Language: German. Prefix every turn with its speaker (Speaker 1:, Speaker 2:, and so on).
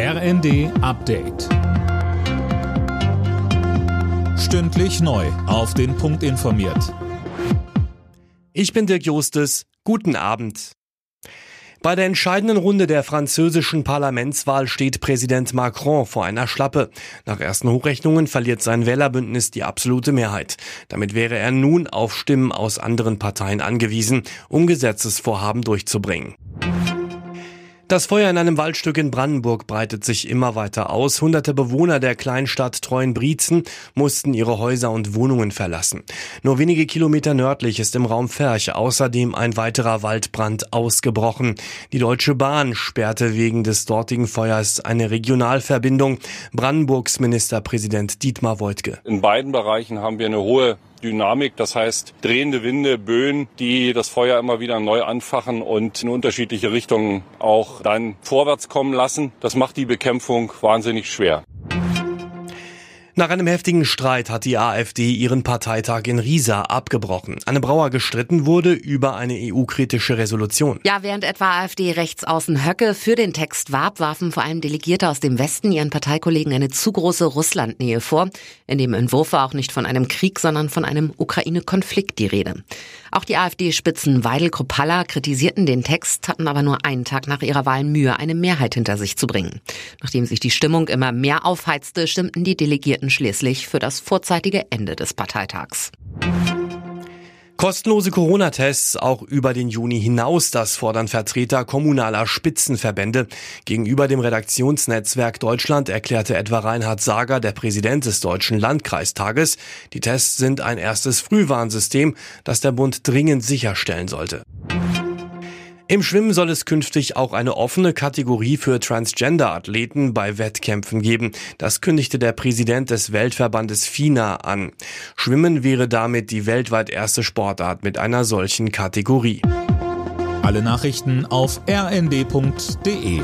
Speaker 1: RND Update. Stündlich neu. Auf den Punkt informiert.
Speaker 2: Ich bin Dirk Justes. Guten Abend. Bei der entscheidenden Runde der französischen Parlamentswahl steht Präsident Macron vor einer Schlappe. Nach ersten Hochrechnungen verliert sein Wählerbündnis die absolute Mehrheit. Damit wäre er nun auf Stimmen aus anderen Parteien angewiesen, um Gesetzesvorhaben durchzubringen. Das Feuer in einem Waldstück in Brandenburg breitet sich immer weiter aus. Hunderte Bewohner der Kleinstadt Treuenbrietzen mussten ihre Häuser und Wohnungen verlassen. Nur wenige Kilometer nördlich ist im Raum Ferch außerdem ein weiterer Waldbrand ausgebrochen. Die Deutsche Bahn sperrte wegen des dortigen Feuers eine Regionalverbindung. Brandenburgs Ministerpräsident Dietmar Woidke.
Speaker 3: In beiden Bereichen haben wir eine hohe Dynamik, das heißt drehende Winde, Böen, die das Feuer immer wieder neu anfachen und in unterschiedliche Richtungen auch dann vorwärts kommen lassen. Das macht die Bekämpfung wahnsinnig schwer.
Speaker 2: Nach einem heftigen Streit hat die AfD ihren Parteitag in Riesa abgebrochen. Anne Brauer gestritten wurde über eine EU-kritische Resolution.
Speaker 4: Ja, während etwa AfD-Rechtsaußen Höcke für den Text warb, warfen vor allem Delegierte aus dem Westen ihren Parteikollegen eine zu große Russlandnähe vor. In dem Entwurf war auch nicht von einem Krieg, sondern von einem Ukraine-Konflikt die Rede. Auch die AfD-Spitzen Weidel Kropalla kritisierten den Text, hatten aber nur einen Tag nach ihrer Wahl Mühe, eine Mehrheit hinter sich zu bringen. Nachdem sich die Stimmung immer mehr aufheizte, stimmten die Delegierten schließlich für das vorzeitige Ende des Parteitags.
Speaker 2: Kostenlose Corona-Tests auch über den Juni hinaus, das fordern Vertreter kommunaler Spitzenverbände. Gegenüber dem Redaktionsnetzwerk Deutschland erklärte etwa Reinhard Sager, der Präsident des Deutschen Landkreistages, die Tests sind ein erstes Frühwarnsystem, das der Bund dringend sicherstellen sollte. Im Schwimmen soll es künftig auch eine offene Kategorie für Transgender-Athleten bei Wettkämpfen geben. Das kündigte der Präsident des Weltverbandes FINA an. Schwimmen wäre damit die weltweit erste Sportart mit einer solchen Kategorie.
Speaker 1: Alle Nachrichten auf rnd.de